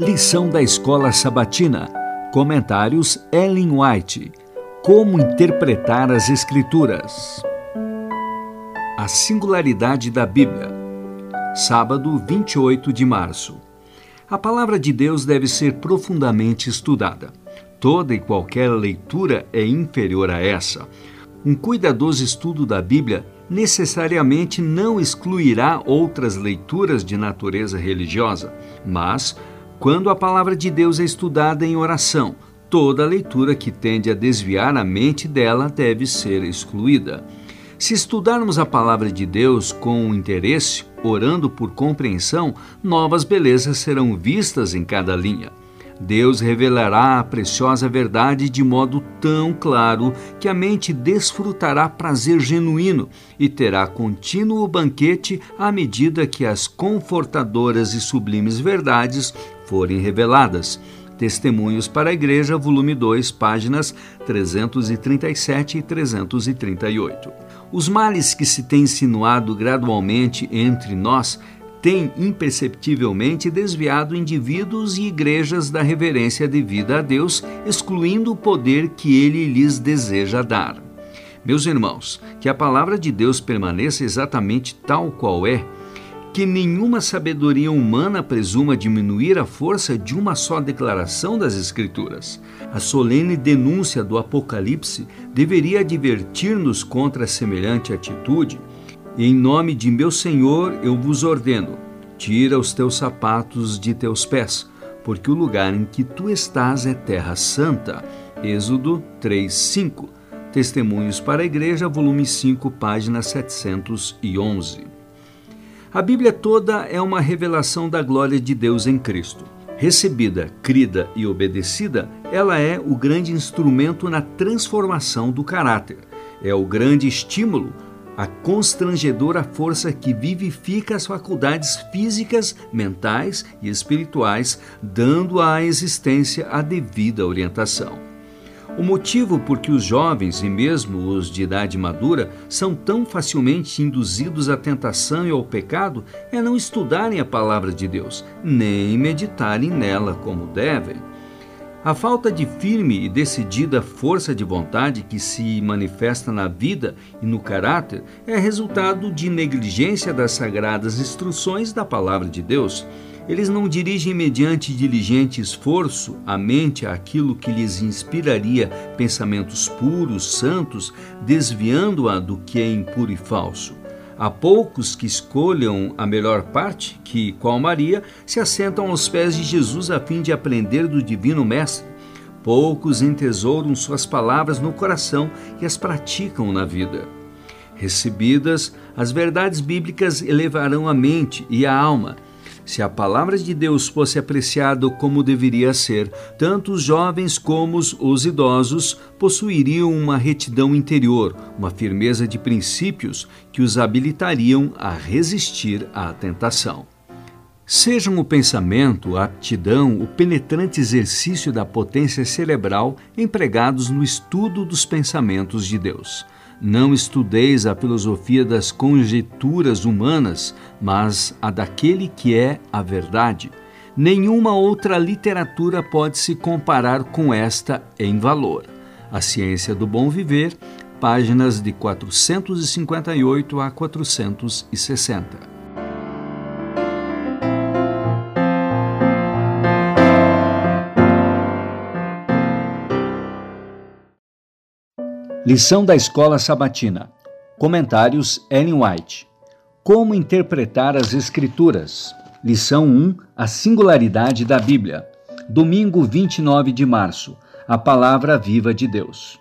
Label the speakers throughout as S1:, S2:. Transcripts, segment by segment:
S1: Lição da Escola Sabatina. Comentários Ellen White. Como interpretar as Escrituras. A singularidade da Bíblia. Sábado, 28 de março. A palavra de Deus deve ser profundamente estudada. Toda e qualquer leitura é inferior a essa. Um cuidadoso estudo da Bíblia necessariamente não excluirá outras leituras de natureza religiosa, mas quando a palavra de Deus é estudada em oração, toda leitura que tende a desviar a mente dela deve ser excluída. Se estudarmos a palavra de Deus com interesse, orando por compreensão, novas belezas serão vistas em cada linha. Deus revelará a preciosa verdade de modo tão claro que a mente desfrutará prazer genuíno e terá contínuo banquete à medida que as confortadoras e sublimes verdades forem reveladas. Testemunhos para a Igreja, volume 2, páginas 337 e 338. Os males que se têm insinuado gradualmente entre nós tem imperceptivelmente desviado indivíduos e igrejas da reverência devida a Deus, excluindo o poder que ele lhes deseja dar. Meus irmãos, que a palavra de Deus permaneça exatamente tal qual é, que nenhuma sabedoria humana presuma diminuir a força de uma só declaração das Escrituras. A solene denúncia do Apocalipse deveria advertir-nos contra semelhante atitude em nome de meu Senhor eu vos ordeno: tira os teus sapatos de teus pés, porque o lugar em que tu estás é terra santa. Êxodo 3:5. Testemunhos para a Igreja, volume 5, página 711. A Bíblia toda é uma revelação da glória de Deus em Cristo. Recebida, crida e obedecida, ela é o grande instrumento na transformação do caráter. É o grande estímulo a constrangedora força que vivifica as faculdades físicas, mentais e espirituais, dando à existência a devida orientação. O motivo por que os jovens e mesmo os de idade madura são tão facilmente induzidos à tentação e ao pecado é não estudarem a palavra de Deus, nem meditarem nela como devem. A falta de firme e decidida força de vontade que se manifesta na vida e no caráter é resultado de negligência das sagradas instruções da Palavra de Deus. Eles não dirigem mediante diligente esforço a mente àquilo que lhes inspiraria pensamentos puros, santos, desviando-a do que é impuro e falso. Há poucos que escolham a melhor parte, que, qual Maria, se assentam aos pés de Jesus a fim de aprender do Divino Mestre. Poucos entesouram suas palavras no coração e as praticam na vida. Recebidas, as verdades bíblicas elevarão a mente e a alma se a palavra de Deus fosse apreciada como deveria ser, tanto os jovens como os idosos possuiriam uma retidão interior, uma firmeza de princípios que os habilitariam a resistir à tentação. Sejam o pensamento, a aptidão, o penetrante exercício da potência cerebral empregados no estudo dos pensamentos de Deus. Não estudeis a filosofia das conjecturas humanas, mas a daquele que é a verdade. Nenhuma outra literatura pode se comparar com esta em valor. A Ciência do Bom Viver, páginas de 458 a 460. Lição da Escola Sabatina. Comentários Ellen White. Como interpretar as Escrituras. Lição 1: A singularidade da Bíblia. Domingo 29 de março. A palavra viva de Deus.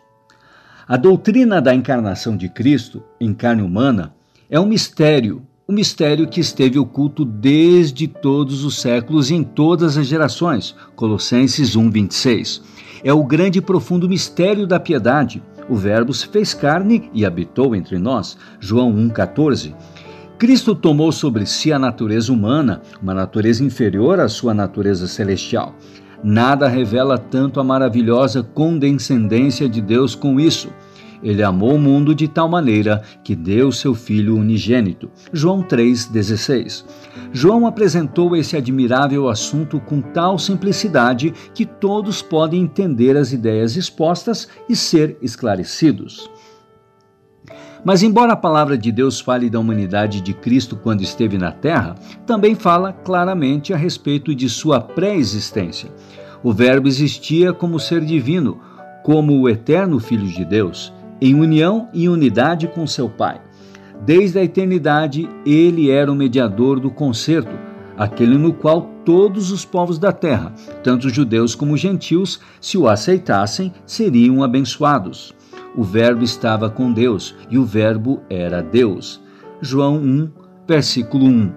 S1: A doutrina da encarnação de Cristo em carne humana é um mistério, um mistério que esteve oculto desde todos os séculos e em todas as gerações. Colossenses 1:26. É o grande e profundo mistério da piedade o Verbo se fez carne e habitou entre nós. João 1,14. Cristo tomou sobre si a natureza humana, uma natureza inferior à sua natureza celestial. Nada revela tanto a maravilhosa condescendência de Deus com isso. Ele amou o mundo de tal maneira que deu seu Filho unigênito. João 3,16. João apresentou esse admirável assunto com tal simplicidade que todos podem entender as ideias expostas e ser esclarecidos. Mas, embora a palavra de Deus fale da humanidade de Cristo quando esteve na terra, também fala claramente a respeito de sua pré-existência. O Verbo existia como ser divino, como o eterno Filho de Deus, em união e unidade com seu Pai. Desde a eternidade, ele era o mediador do concerto, aquele no qual todos os povos da terra, tanto judeus como gentios, se o aceitassem, seriam abençoados. O Verbo estava com Deus e o Verbo era Deus. João 1, versículo 1.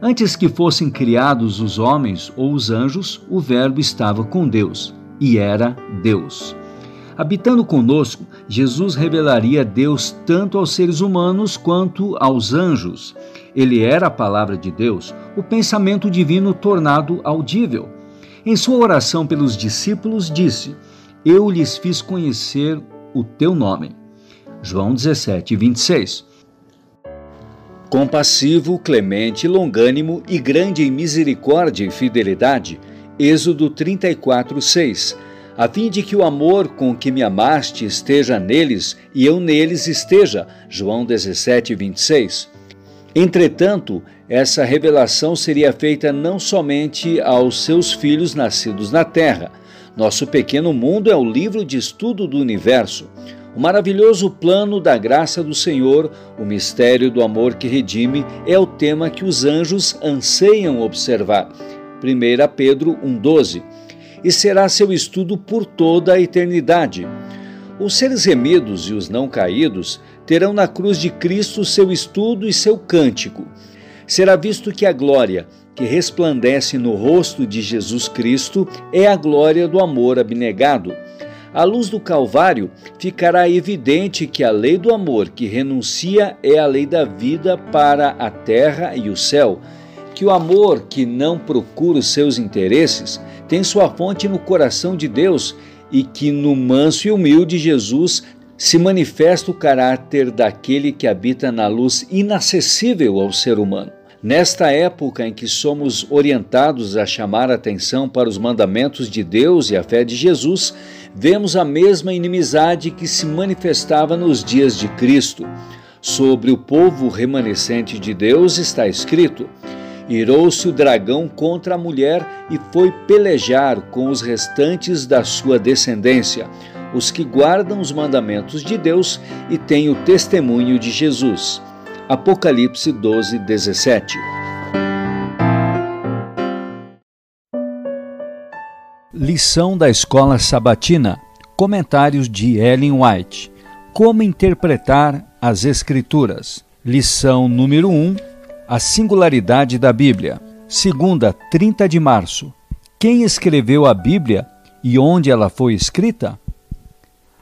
S1: Antes que fossem criados os homens ou os anjos, o Verbo estava com Deus e era Deus. Habitando conosco, Jesus revelaria Deus tanto aos seres humanos quanto aos anjos. Ele era a palavra de Deus, o pensamento divino tornado audível. Em sua oração pelos discípulos, disse: Eu lhes fiz conhecer o teu nome. João 17, 26. Compassivo, clemente, longânimo e grande em misericórdia e fidelidade. Êxodo 34, 6 a fim de que o amor com que me amaste esteja neles e eu neles esteja. João 17, 26. Entretanto, essa revelação seria feita não somente aos seus filhos nascidos na terra. Nosso pequeno mundo é o livro de estudo do universo. O maravilhoso plano da graça do Senhor, o mistério do amor que redime, é o tema que os anjos anseiam observar. 1 Pedro 1,12 e será seu estudo por toda a eternidade. Os seres remidos e os não caídos terão na cruz de Cristo seu estudo e seu cântico. Será visto que a glória que resplandece no rosto de Jesus Cristo é a glória do amor abnegado. À luz do Calvário, ficará evidente que a lei do amor que renuncia é a lei da vida para a terra e o céu, que o amor que não procura os seus interesses tem sua fonte no coração de Deus e que no manso e humilde Jesus se manifesta o caráter daquele que habita na luz inacessível ao ser humano. Nesta época em que somos orientados a chamar atenção para os mandamentos de Deus e a fé de Jesus, vemos a mesma inimizade que se manifestava nos dias de Cristo. Sobre o povo remanescente de Deus está escrito: Irou-se o dragão contra a mulher e foi pelejar com os restantes da sua descendência, os que guardam os mandamentos de Deus e têm o testemunho de Jesus. Apocalipse 12, 17. Lição da Escola Sabatina. Comentários de Ellen White. Como interpretar as Escrituras. Lição número 1 a singularidade da Bíblia. Segunda, 30 de março. Quem escreveu a Bíblia e onde ela foi escrita?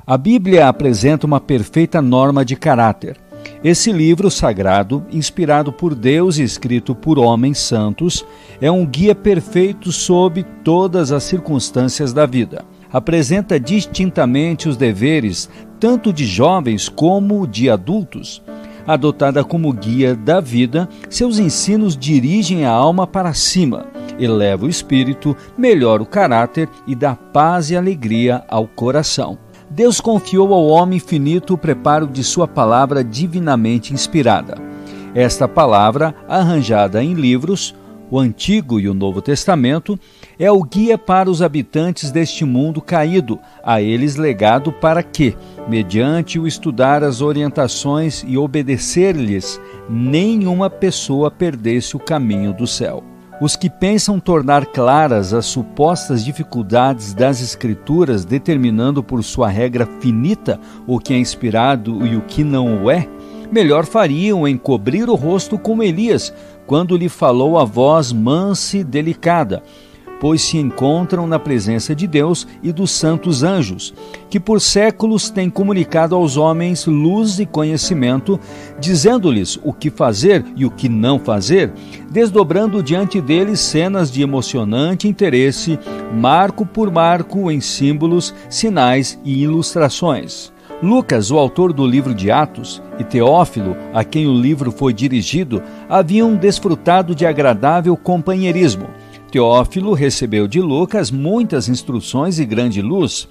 S1: A Bíblia apresenta uma perfeita norma de caráter. Esse livro sagrado, inspirado por Deus e escrito por homens santos, é um guia perfeito sob todas as circunstâncias da vida. Apresenta distintamente os deveres tanto de jovens como de adultos adotada como guia da vida, seus ensinos dirigem a alma para cima, eleva o espírito, melhora o caráter e dá paz e alegria ao coração. Deus confiou ao homem infinito o preparo de sua palavra divinamente inspirada. Esta palavra, arranjada em livros, o Antigo e o Novo Testamento, é o guia para os habitantes deste mundo caído, a eles legado para que, mediante o estudar as orientações e obedecer-lhes, nenhuma pessoa perdesse o caminho do céu. Os que pensam tornar claras as supostas dificuldades das Escrituras, determinando por sua regra finita o que é inspirado e o que não o é, melhor fariam em cobrir o rosto como Elias, quando lhe falou a voz mansa e delicada, pois se encontram na presença de Deus e dos santos anjos, que por séculos têm comunicado aos homens luz e conhecimento, dizendo-lhes o que fazer e o que não fazer, desdobrando diante deles cenas de emocionante interesse, marco por marco em símbolos, sinais e ilustrações. Lucas, o autor do livro de Atos, e Teófilo, a quem o livro foi dirigido, haviam desfrutado de agradável companheirismo. Teófilo recebeu de Lucas muitas instruções e grande luz.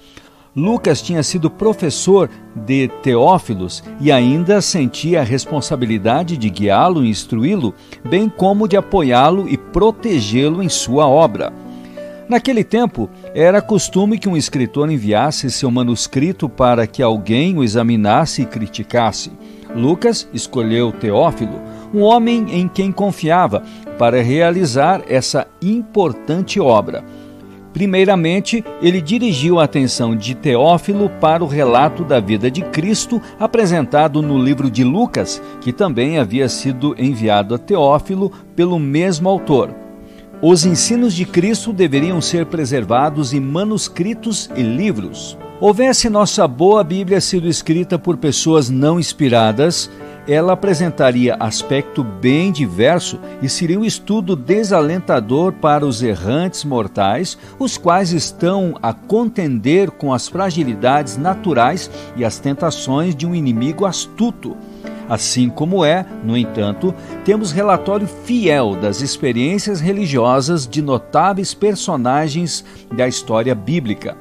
S1: Lucas tinha sido professor de Teófilos e ainda sentia a responsabilidade de guiá-lo e instruí-lo, bem como de apoiá-lo e protegê-lo em sua obra. Naquele tempo, era costume que um escritor enviasse seu manuscrito para que alguém o examinasse e criticasse. Lucas escolheu Teófilo, um homem em quem confiava, para realizar essa importante obra. Primeiramente, ele dirigiu a atenção de Teófilo para o relato da vida de Cristo apresentado no livro de Lucas, que também havia sido enviado a Teófilo pelo mesmo autor. Os ensinos de Cristo deveriam ser preservados em manuscritos e livros. Houvesse nossa boa Bíblia sido escrita por pessoas não inspiradas, ela apresentaria aspecto bem diverso e seria um estudo desalentador para os errantes mortais, os quais estão a contender com as fragilidades naturais e as tentações de um inimigo astuto. Assim como é, no entanto, temos relatório fiel das experiências religiosas de notáveis personagens da história bíblica.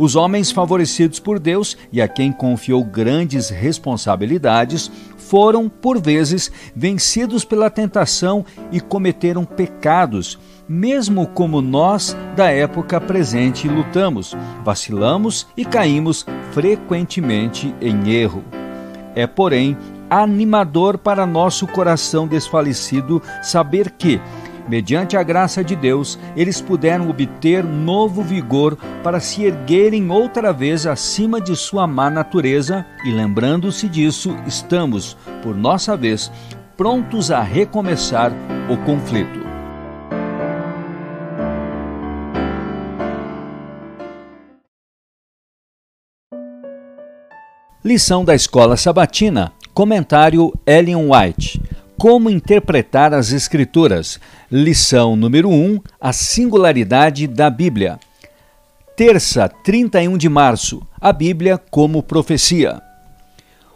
S1: Os homens favorecidos por Deus e a quem confiou grandes responsabilidades foram, por vezes, vencidos pela tentação e cometeram pecados, mesmo como nós da época presente lutamos, vacilamos e caímos frequentemente em erro. É, porém, animador para nosso coração desfalecido saber que, mediante a graça de Deus, eles puderam obter novo vigor para se erguerem outra vez acima de sua má natureza, e lembrando-se disso, estamos, por nossa vez, prontos a recomeçar o conflito. Lição da Escola Sabatina Comentário Ellen White. Como interpretar as Escrituras? Lição número 1: A singularidade da Bíblia. Terça, 31 de março. A Bíblia como profecia.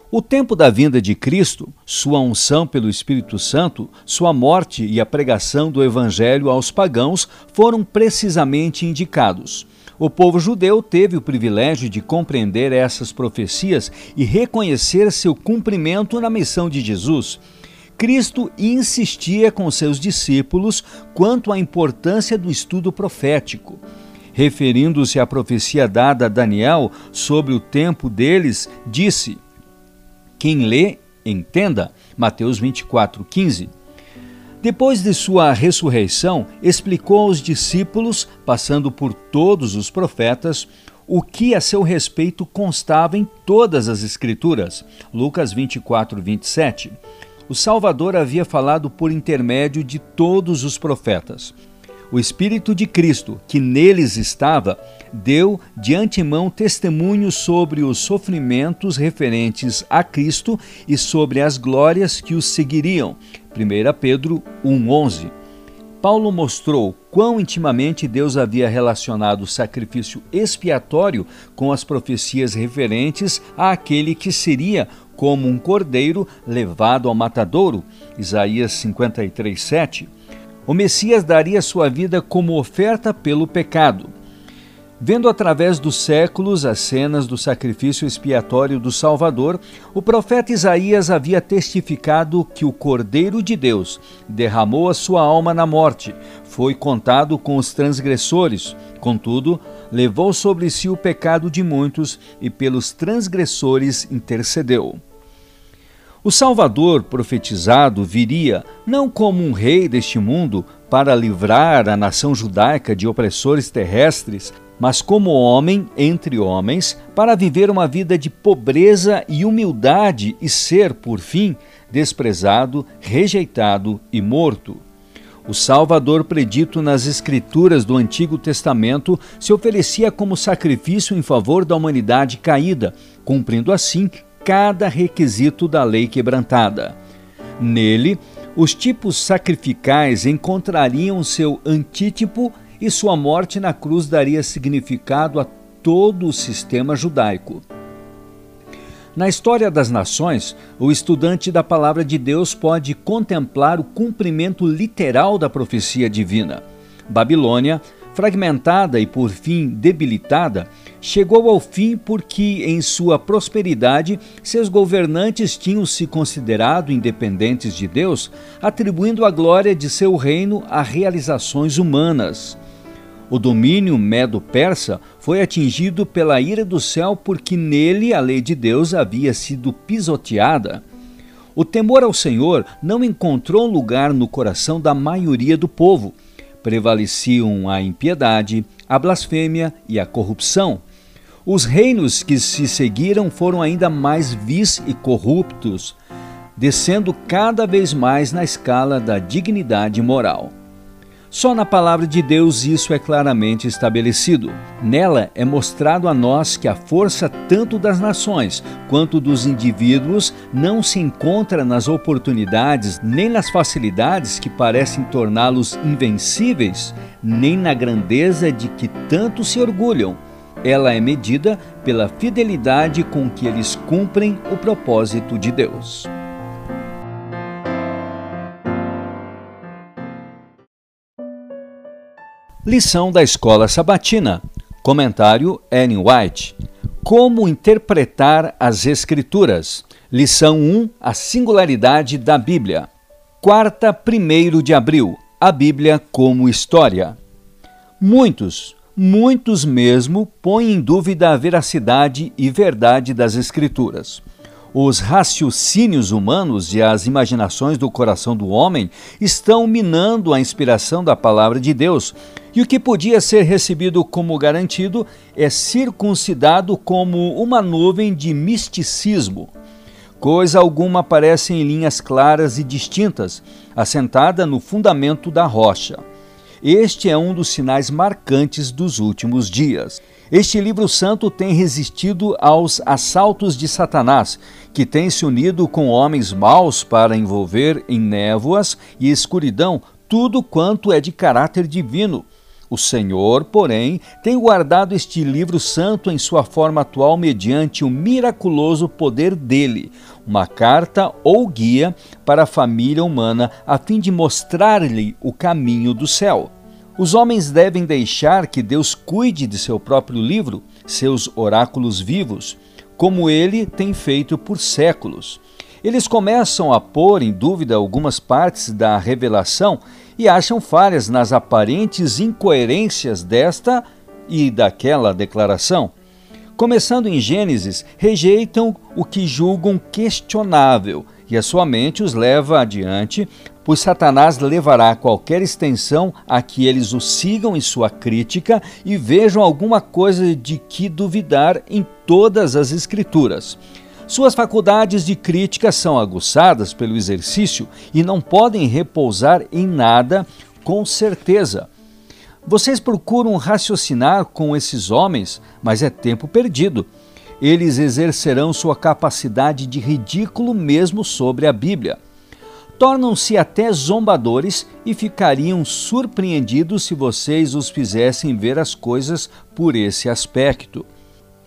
S1: O tempo da vinda de Cristo, sua unção pelo Espírito Santo, sua morte e a pregação do Evangelho aos pagãos foram precisamente indicados. O povo judeu teve o privilégio de compreender essas profecias e reconhecer seu cumprimento na missão de Jesus. Cristo insistia com seus discípulos quanto à importância do estudo profético. Referindo-se à profecia dada a Daniel sobre o tempo deles, disse: Quem lê, entenda. Mateus 24, 15. Depois de sua ressurreição, explicou aos discípulos, passando por todos os profetas, o que a seu respeito constava em todas as Escrituras. Lucas 24, 27. O Salvador havia falado por intermédio de todos os profetas. O Espírito de Cristo, que neles estava, deu de antemão testemunho sobre os sofrimentos referentes a Cristo e sobre as glórias que os seguiriam, 1 Pedro 1,11. Paulo mostrou quão intimamente Deus havia relacionado o sacrifício expiatório com as profecias referentes àquele que seria como um cordeiro levado ao matadouro, Isaías 53, 7. O Messias daria sua vida como oferta pelo pecado. Vendo através dos séculos as cenas do sacrifício expiatório do Salvador, o profeta Isaías havia testificado que o Cordeiro de Deus derramou a sua alma na morte, foi contado com os transgressores, contudo, levou sobre si o pecado de muitos e pelos transgressores intercedeu. O Salvador profetizado viria não como um rei deste mundo para livrar a nação judaica de opressores terrestres, mas como homem entre homens, para viver uma vida de pobreza e humildade e ser, por fim, desprezado, rejeitado e morto. O Salvador predito nas Escrituras do Antigo Testamento se oferecia como sacrifício em favor da humanidade caída, cumprindo assim cada requisito da lei quebrantada. Nele, os tipos sacrificais encontrariam seu antítipo e sua morte na cruz daria significado a todo o sistema judaico. Na história das nações, o estudante da palavra de Deus pode contemplar o cumprimento literal da profecia divina. Babilônia, fragmentada e por fim debilitada, chegou ao fim porque, em sua prosperidade, seus governantes tinham se considerado independentes de Deus, atribuindo a glória de seu reino a realizações humanas. O domínio medo-persa foi atingido pela ira do céu porque nele a lei de Deus havia sido pisoteada. O temor ao Senhor não encontrou lugar no coração da maioria do povo. Prevaleciam a impiedade, a blasfêmia e a corrupção. Os reinos que se seguiram foram ainda mais vis e corruptos, descendo cada vez mais na escala da dignidade moral. Só na palavra de Deus isso é claramente estabelecido. Nela é mostrado a nós que a força tanto das nações quanto dos indivíduos não se encontra nas oportunidades nem nas facilidades que parecem torná-los invencíveis, nem na grandeza de que tanto se orgulham. Ela é medida pela fidelidade com que eles cumprem o propósito de Deus. Lição da Escola Sabatina. Comentário Ellen White. Como interpretar as Escrituras. Lição 1: A singularidade da Bíblia. Quarta, 1 de abril. A Bíblia como história. Muitos, muitos mesmo, põem em dúvida a veracidade e verdade das Escrituras. Os raciocínios humanos e as imaginações do coração do homem estão minando a inspiração da palavra de Deus, e o que podia ser recebido como garantido é circuncidado como uma nuvem de misticismo. Coisa alguma aparece em linhas claras e distintas, assentada no fundamento da rocha. Este é um dos sinais marcantes dos últimos dias. Este livro santo tem resistido aos assaltos de Satanás, que tem se unido com homens maus para envolver em névoas e escuridão tudo quanto é de caráter divino. O Senhor, porém, tem guardado este livro santo em sua forma atual mediante o miraculoso poder dele, uma carta ou guia para a família humana a fim de mostrar-lhe o caminho do céu. Os homens devem deixar que Deus cuide de seu próprio livro, seus oráculos vivos, como ele tem feito por séculos. Eles começam a pôr em dúvida algumas partes da revelação e acham falhas nas aparentes incoerências desta e daquela declaração. Começando em Gênesis, rejeitam o que julgam questionável e a sua mente os leva adiante pois Satanás levará qualquer extensão a que eles o sigam em sua crítica e vejam alguma coisa de que duvidar em todas as Escrituras. Suas faculdades de crítica são aguçadas pelo exercício e não podem repousar em nada com certeza. Vocês procuram raciocinar com esses homens, mas é tempo perdido. Eles exercerão sua capacidade de ridículo mesmo sobre a Bíblia tornam-se até zombadores e ficariam surpreendidos se vocês os fizessem ver as coisas por esse aspecto.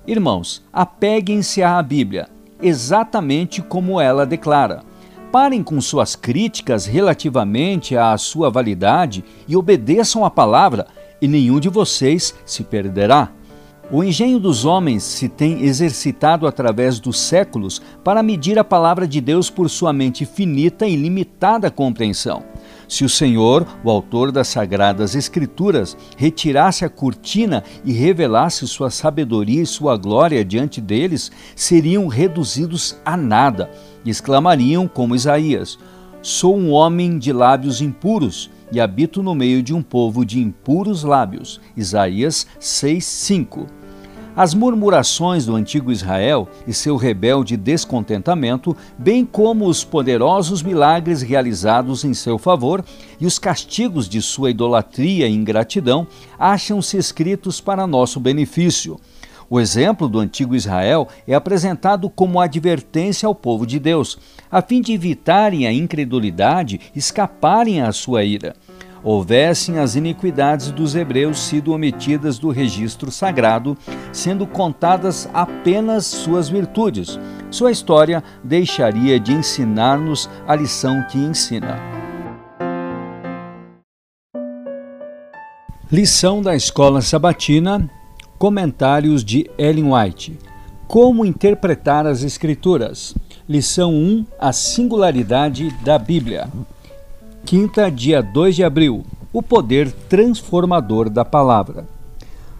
S1: Irmãos, apeguem-se à Bíblia, exatamente como ela declara. Parem com suas críticas relativamente à sua validade e obedeçam à palavra, e nenhum de vocês se perderá. O engenho dos homens se tem exercitado através dos séculos para medir a palavra de Deus por sua mente finita e limitada compreensão. Se o Senhor, o autor das sagradas Escrituras, retirasse a cortina e revelasse sua sabedoria e sua glória diante deles, seriam reduzidos a nada e exclamariam como Isaías: Sou um homem de lábios impuros e habito no meio de um povo de impuros lábios. Isaías 6:5. As murmurações do antigo Israel e seu rebelde descontentamento, bem como os poderosos milagres realizados em seu favor e os castigos de sua idolatria e ingratidão, acham-se escritos para nosso benefício. O exemplo do antigo Israel é apresentado como advertência ao povo de Deus, a fim de evitarem a incredulidade escaparem à sua ira. Houvessem as iniquidades dos hebreus sido omitidas do registro sagrado, sendo contadas apenas suas virtudes. Sua história deixaria de ensinar-nos a lição que ensina. Lição da Escola Sabatina, comentários de Ellen White. Como interpretar as Escrituras? Lição 1: A singularidade da Bíblia. Quinta, dia 2 de abril. O poder transformador da palavra.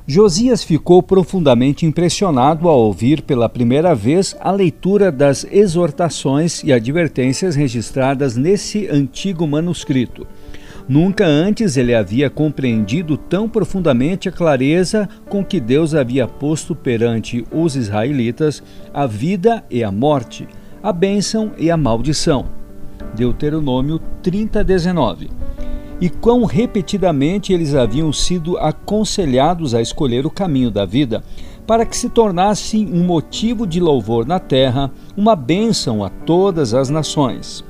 S1: Josias ficou profundamente impressionado ao ouvir pela primeira vez a leitura das exortações e advertências registradas nesse antigo manuscrito. Nunca antes ele havia compreendido tão profundamente a clareza com que Deus havia posto perante os israelitas a vida e a morte, a bênção e a maldição. Deuteronômio 30, 19. E quão repetidamente eles haviam sido aconselhados a escolher o caminho da vida, para que se tornasse um motivo de louvor na terra, uma bênção a todas as nações.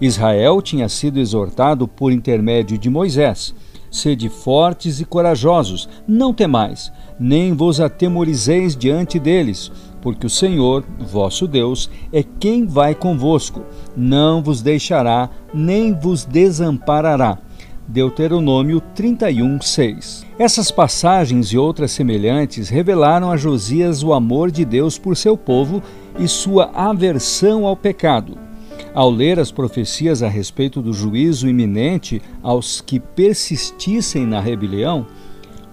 S1: Israel tinha sido exortado por intermédio de Moisés: Sede fortes e corajosos, não temais, nem vos atemorizeis diante deles, porque o Senhor, vosso Deus, é quem vai convosco, não vos deixará, nem vos desamparará. Deuteronômio 31, 6. Essas passagens e outras semelhantes revelaram a Josias o amor de Deus por seu povo e sua aversão ao pecado. Ao ler as profecias a respeito do juízo iminente aos que persistissem na rebelião,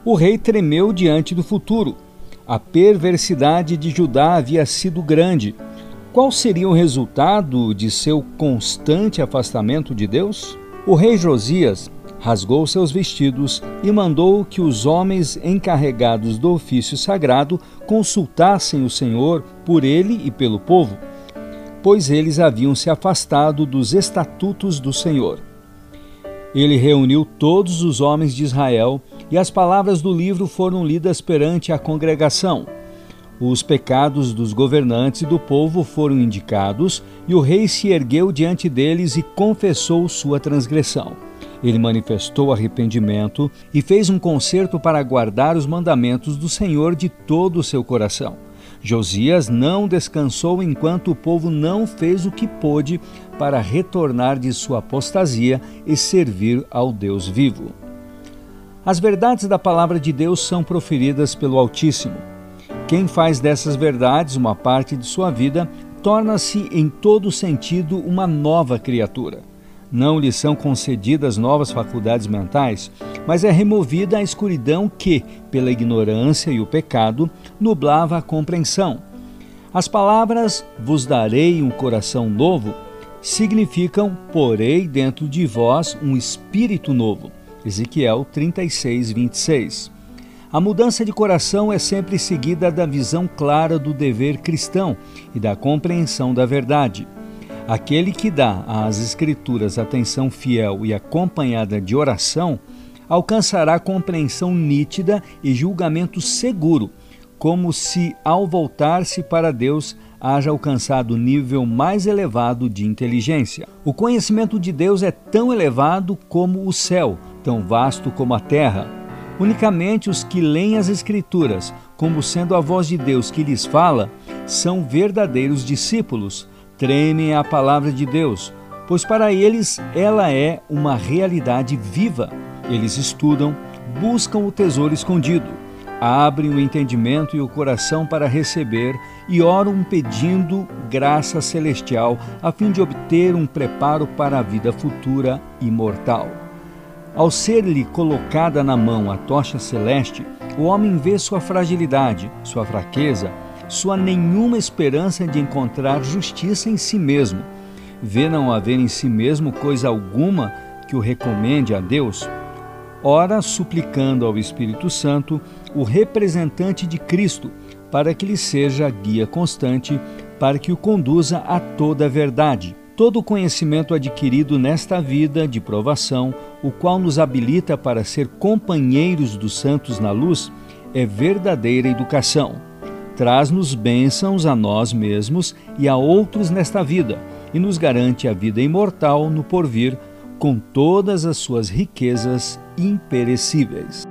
S1: o rei tremeu diante do futuro. A perversidade de Judá havia sido grande. Qual seria o resultado de seu constante afastamento de Deus? O rei Josias rasgou seus vestidos e mandou que os homens encarregados do ofício sagrado consultassem o Senhor por ele e pelo povo pois eles haviam se afastado dos estatutos do Senhor. Ele reuniu todos os homens de Israel e as palavras do livro foram lidas perante a congregação. Os pecados dos governantes e do povo foram indicados, e o rei se ergueu diante deles e confessou sua transgressão. Ele manifestou arrependimento e fez um concerto para guardar os mandamentos do Senhor de todo o seu coração. Josias não descansou enquanto o povo não fez o que pôde para retornar de sua apostasia e servir ao Deus vivo. As verdades da palavra de Deus são proferidas pelo Altíssimo. Quem faz dessas verdades uma parte de sua vida torna-se em todo sentido uma nova criatura. Não lhe são concedidas novas faculdades mentais, mas é removida a escuridão que, pela ignorância e o pecado, nublava a compreensão. As palavras vos darei um coração novo significam porei dentro de vós um espírito novo. Ezequiel 36, 26. A mudança de coração é sempre seguida da visão clara do dever cristão e da compreensão da verdade. Aquele que dá às Escrituras atenção fiel e acompanhada de oração alcançará compreensão nítida e julgamento seguro, como se, ao voltar-se para Deus, haja alcançado o nível mais elevado de inteligência. O conhecimento de Deus é tão elevado como o céu, tão vasto como a terra. Unicamente os que leem as Escrituras, como sendo a voz de Deus que lhes fala, são verdadeiros discípulos tremem a palavra de Deus, pois para eles ela é uma realidade viva. Eles estudam, buscam o tesouro escondido, abrem o entendimento e o coração para receber e oram pedindo graça celestial a fim de obter um preparo para a vida futura imortal. Ao ser-lhe colocada na mão a tocha celeste, o homem vê sua fragilidade, sua fraqueza sua nenhuma esperança de encontrar justiça em si mesmo. Vê não haver em si mesmo coisa alguma que o recomende a Deus, ora suplicando ao Espírito Santo, o representante de Cristo, para que lhe seja guia constante, para que o conduza a toda a verdade. Todo o conhecimento adquirido nesta vida de provação, o qual nos habilita para ser companheiros dos santos na luz, é verdadeira educação traz-nos bênçãos a nós mesmos e a outros nesta vida, e nos garante a vida imortal no porvir, com todas as suas riquezas imperecíveis.